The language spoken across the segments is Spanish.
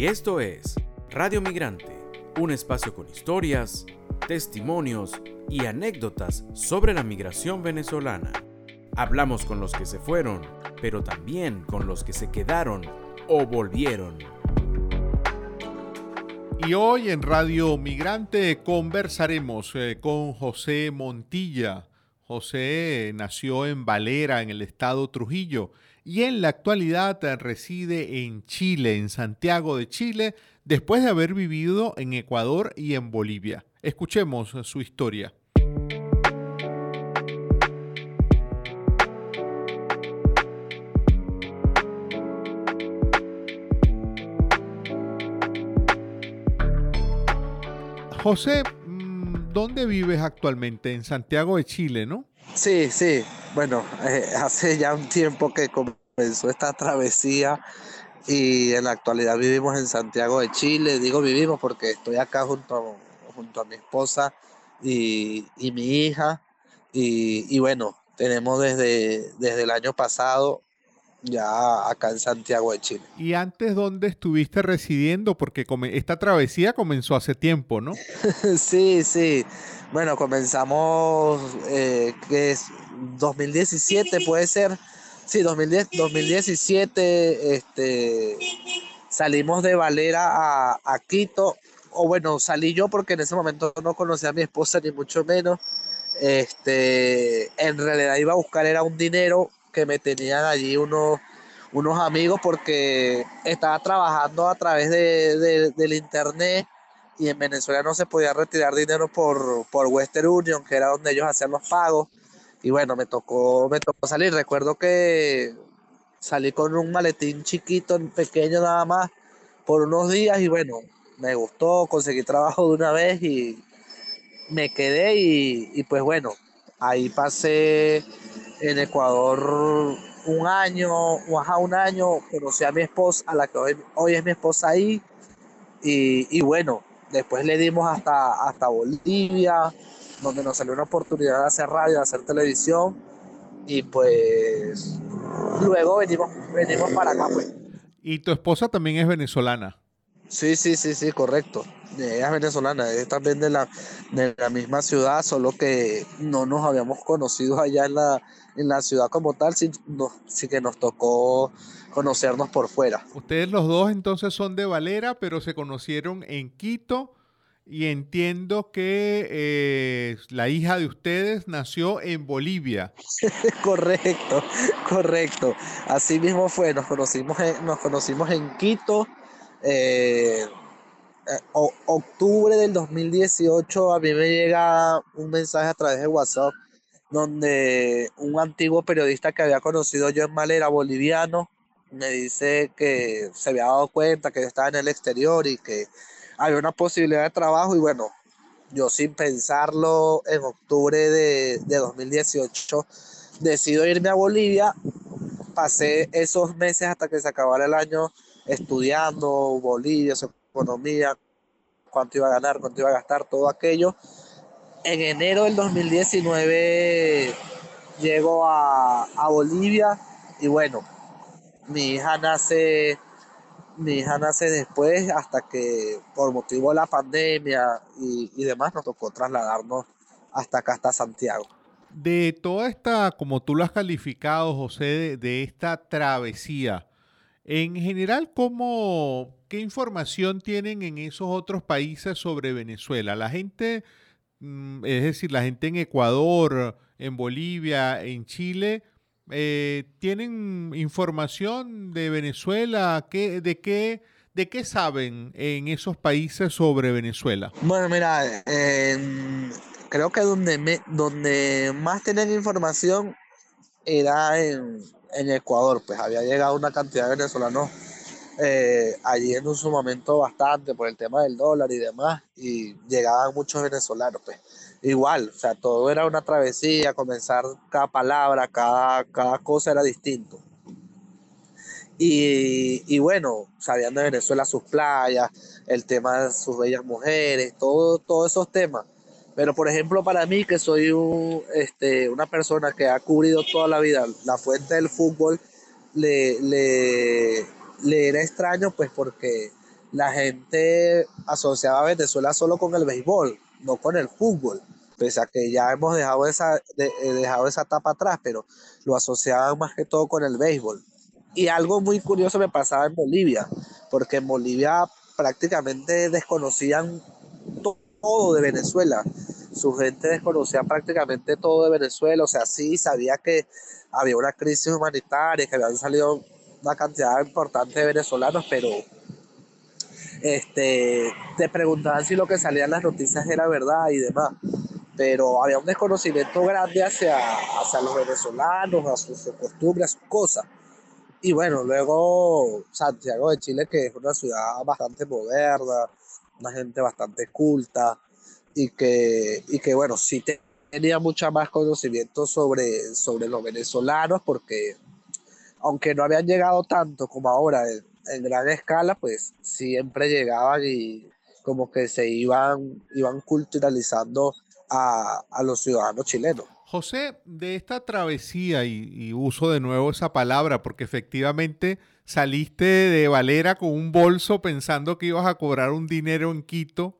Y esto es Radio Migrante, un espacio con historias, testimonios y anécdotas sobre la migración venezolana. Hablamos con los que se fueron, pero también con los que se quedaron o volvieron. Y hoy en Radio Migrante conversaremos eh, con José Montilla. José nació en Valera, en el estado Trujillo, y en la actualidad reside en Chile, en Santiago de Chile, después de haber vivido en Ecuador y en Bolivia. Escuchemos su historia. José, mm, ¿dónde vives actualmente? En Santiago de Chile, ¿no? Sí, sí. Bueno, eh, hace ya un tiempo que comenzó esta travesía y en la actualidad vivimos en Santiago de Chile. Digo vivimos porque estoy acá junto a, junto a mi esposa y, mi hija. Y, y, bueno, tenemos desde, desde el año pasado ya acá en Santiago de Chile. ¿Y antes dónde estuviste residiendo? Porque esta travesía comenzó hace tiempo, ¿no? sí, sí. Bueno, comenzamos, eh, que es 2017 puede ser. Sí, 2010, 2017 este, salimos de Valera a, a Quito. O bueno, salí yo porque en ese momento no conocía a mi esposa ni mucho menos. Este, en realidad iba a buscar era un dinero que me tenían allí unos, unos amigos porque estaba trabajando a través de, del internet y en Venezuela no se podía retirar dinero por, por Western Union, que era donde ellos hacían los pagos. Y bueno, me tocó, me tocó salir. Recuerdo que salí con un maletín chiquito, pequeño nada más, por unos días y bueno, me gustó, conseguí trabajo de una vez y me quedé y, y pues bueno, ahí pasé en Ecuador un año, un año, conocí a mi esposa, a la que hoy, es mi esposa ahí, y, bueno, después le dimos hasta, hasta Bolivia, donde nos salió una oportunidad de hacer radio, de hacer televisión, y pues luego venimos, venimos para acá, pues. ¿Y tu esposa también es venezolana? Sí, sí, sí, sí, correcto. Ella es venezolana, es también de la, de la misma ciudad, solo que no nos habíamos conocido allá en la, en la ciudad como tal, sí, sí que nos tocó conocernos por fuera. Ustedes los dos entonces son de Valera, pero se conocieron en Quito y entiendo que eh, la hija de ustedes nació en Bolivia. correcto, correcto. Así mismo fue, nos conocimos en, nos conocimos en Quito. Eh, eh, octubre del 2018 a mí me llega un mensaje a través de WhatsApp donde un antiguo periodista que había conocido yo en Malera, boliviano, me dice que se había dado cuenta que yo estaba en el exterior y que había una posibilidad de trabajo. Y bueno, yo sin pensarlo en octubre de, de 2018 decido irme a Bolivia, pasé esos meses hasta que se acabara el año estudiando Bolivia, su economía, cuánto iba a ganar, cuánto iba a gastar, todo aquello en enero del 2019 llego a, Bolivia y bueno, mi hija nace mi hija nace después hasta que por motivo de la pandemia y, demás nos tocó trasladarnos hasta acá, hasta Santiago. De toda esta, como tú lo has calificado, José, de, esta travesía, en general, ¿cómo, ¿qué información tienen en esos otros países sobre Venezuela? La gente Mm, es decir, la gente en Ecuador, en Bolivia, en Chile, eh, ¿tienen información de Venezuela? ¿Qué, de, qué, ¿De qué saben en esos países sobre Venezuela? Bueno, mira, creo que donde, donde más tenían información era en, en Ecuador, pues había llegado una cantidad de venezolanos eh, allí en su momento bastante por el tema del dólar y demás, y llegaban muchos venezolanos, pues igual, o sea, todo era una travesía, comenzar cada palabra, cada, cada cosa era distinto. Y, y, bueno, sabían de Venezuela sus playas, el tema de sus bellas mujeres, todo, todos esos temas. Pero por ejemplo, para mí, que soy un, este, una persona que ha cubrido toda la vida la fuente del fútbol, le, le, le era extraño, pues porque la gente asociaba a Venezuela solo con el béisbol, no con el fútbol. Pese a que ya hemos dejado esa, eh, dejado esa etapa atrás, pero lo asociaban más que todo con el béisbol. Y algo muy curioso me pasaba en Bolivia, porque en Bolivia prácticamente desconocían todo de Venezuela. Su gente desconocía prácticamente todo de Venezuela, o sea, sí sabía que había una crisis humanitaria, que habían salido una cantidad importante de venezolanos, pero este, te preguntaban si lo que salía en las noticias era verdad y demás. Pero había un desconocimiento grande hacia, hacia los venezolanos, a sus, costumbres, a sus cosas. Y bueno, luego Santiago de Chile, que es una ciudad bastante moderna, una gente bastante culta y que, y que bueno, sí tenía mucha más conocimiento sobre, sobre los venezolanos porque aunque no habían llegado tanto como ahora en, gran escala, pues siempre llegaban y como que se iban, iban culturalizando a, los ciudadanos chilenos. José, de esta travesía, y, uso de nuevo esa palabra, porque efectivamente saliste de Valera con un bolso pensando que ibas a cobrar un dinero en Quito.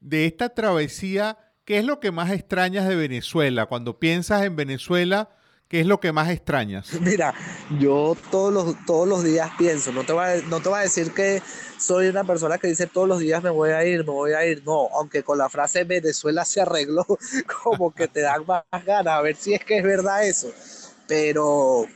De esta travesía, ¿qué es lo que más extrañas de Venezuela? Cuando piensas en Venezuela, ¿qué es lo que más extrañas? Mira, yo todos los, todos los días pienso, no te, voy a, no te voy a decir que soy una persona que dice todos los días me voy a ir, me voy a ir, no, aunque con la frase Venezuela se arregló, como que te dan más ganas, a ver si es que es verdad eso. Pero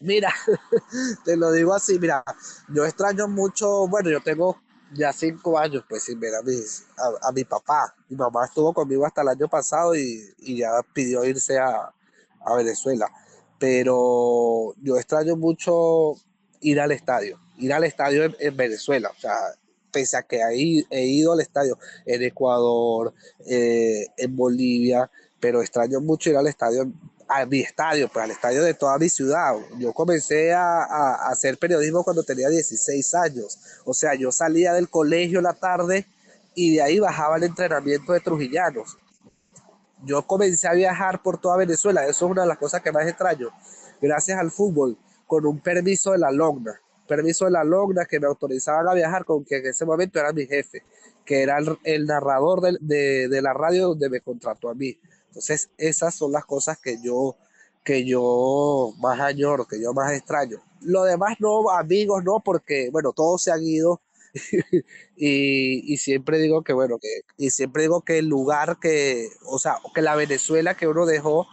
Mira, te lo digo así, mira, yo extraño mucho, bueno, yo tengo ya cinco años pues sin ver a, a, mi papá. Mi mamá estuvo conmigo hasta el año pasado y, ya pidió irse a, Venezuela. Pero yo extraño mucho ir al estadio, ir al estadio en, Venezuela. O sea, pese a que ahí he ido al estadio en Ecuador, eh, en Bolivia, pero extraño mucho ir al estadio a mi estadio, pues al estadio de toda mi ciudad. Yo comencé a, hacer periodismo cuando tenía 16 años. O sea, yo salía del colegio la tarde y de ahí bajaba el entrenamiento de trujillanos. Yo comencé a viajar por toda Venezuela. Eso es una de las cosas que más extraño. Gracias al fútbol, con un permiso de la LOGNA. Permiso de la LOGNA que me autorizaban a viajar con quien en ese momento era mi jefe, que era el, narrador de, de la radio donde me contrató a mí. Entonces, esas son las cosas que yo, que yo más añoro, que yo más extraño. Lo demás no, amigos no, porque, bueno, todos se han ido. y, siempre digo que, bueno, que, y siempre digo que el lugar que, o sea, que la Venezuela que uno dejó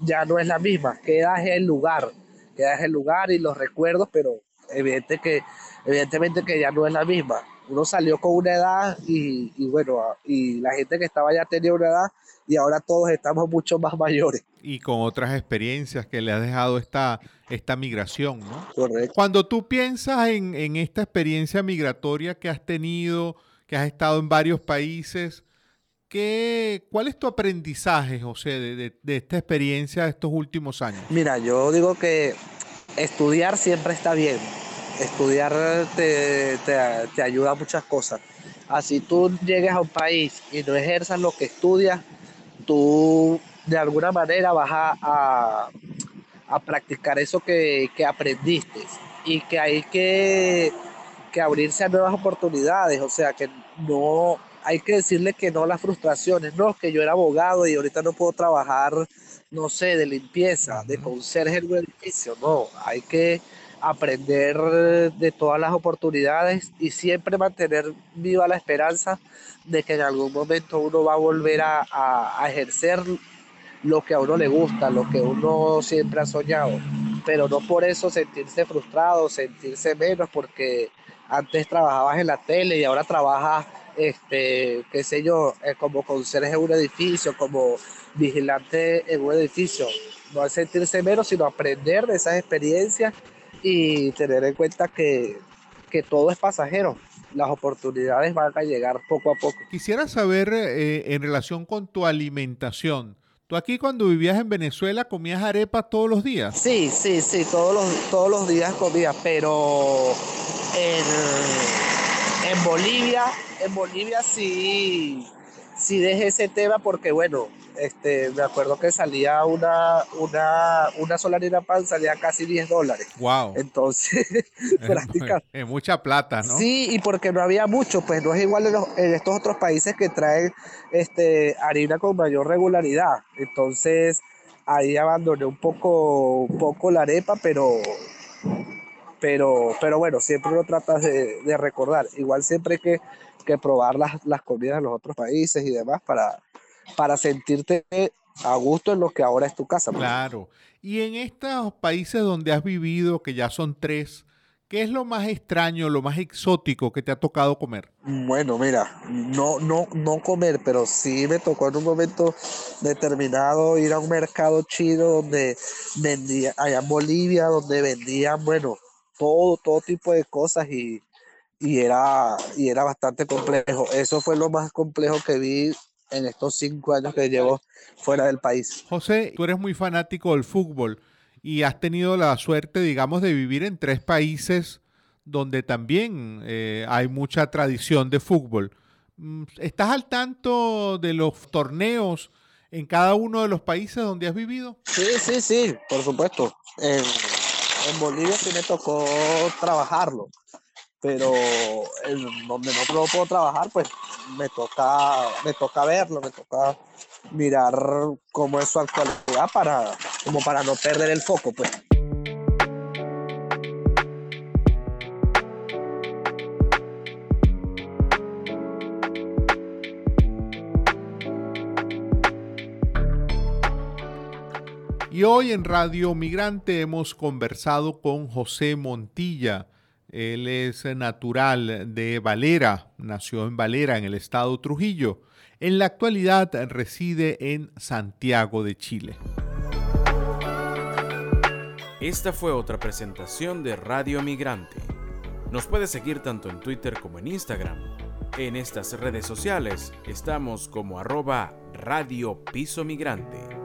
ya no es la misma, queda el lugar, queda el lugar y los recuerdos, pero evidente que, evidentemente que ya no es la misma. Uno salió con una edad y, y bueno, y la gente que estaba ya tenía una edad y ahora todos estamos mucho más mayores. Y con otras experiencias que le ha dejado esta, esta migración, ¿no? Correcto. Cuando tú piensas en, esta experiencia migratoria que has tenido, que has estado en varios países, ¿qué, ¿cuál es tu aprendizaje, José, de, de, esta experiencia de estos últimos años? Mira, yo digo que estudiar siempre está bien. Estudiar te, te, te ayuda a muchas cosas. Así tú llegues a un país y no ejerzas lo que estudias, tú de alguna manera vas a, practicar eso que, aprendiste y que hay que, que abrirse a nuevas oportunidades, o sea, que no hay que decirle que no a las frustraciones, no, que yo era abogado y ahorita no puedo trabajar, no sé, de limpieza, de conserje en un edificio, no, hay que aprender de todas las oportunidades y siempre mantener viva la esperanza de que en algún momento uno va a volver a, ejercer lo que a uno le gusta, lo que uno siempre ha soñado, pero no por eso sentirse frustrado, sentirse menos, porque antes trabajabas en la tele y ahora trabajas, este, qué sé yo, eh, como conserje en un edificio, como vigilante en un edificio. No es sentirse menos, sino aprender de esas experiencias y tener en cuenta que, que todo es pasajero las oportunidades van a llegar poco a poco. Quisiera saber eh, en relación con tu alimentación. ¿Tú aquí cuando vivías en Venezuela comías arepas todos los días? Sí, sí, sí, todos los, todos los días comía, pero en, en Bolivia, en Bolivia sí, sí dejé ese tema porque bueno, este, me acuerdo que salía una, una, una sola harina pan, salía casi 10 dólares. Wow. Entonces, prácticamente. Es mucha plata, ¿no? Sí, y porque no había mucho, pues no es igual en, los- en estos otros países que traen este, harina con mayor regularidad. Entonces, ahí abandoné un poco, un poco la arepa, pero, pero, pero bueno, siempre lo tratas de, de recordar. Igual siempre hay que, que probar las, las comidas de los otros países y demás para, para sentirte a gusto en lo que ahora es tu casa. pues. Claro. Y en estos países donde has vivido, que ya son tres, ¿qué es lo más extraño, lo más exótico que te ha tocado comer? Bueno, mira, no, no, no comer, pero sí me tocó en un momento determinado ir a un mercado chino donde vendía, allá en Bolivia, donde vendían, bueno, todo, todo tipo de cosas y, y era, y era bastante complejo. Eso fue lo más complejo que vi en estos cinco años que llevo fuera del país. José, tú eres muy fanático del fútbol y has tenido la suerte, digamos, de vivir en tres países donde también eh, hay mucha tradición de fútbol. Mm, ¿Estás al tanto de los torneos en cada uno de los países donde has vivido? Sí, sí, sí, por supuesto. En, en Bolivia sí me tocó trabajarlo, pero en donde no lo puedo trabajar, pues me toca, me toca verlo, me toca mirar cómo es su actualidad para, como para no perder el foco, pues. Y hoy en Radio Migrante hemos conversado con José Montilla. Él es natural de Valera, nació en Valera, en el estado Trujillo. En la actualidad reside en Santiago de Chile. Esta fue otra presentación de Radio Migrante. Nos puede seguir tanto en Twitter como en Instagram. En estas redes sociales estamos como arroba Radio Piso Migrante.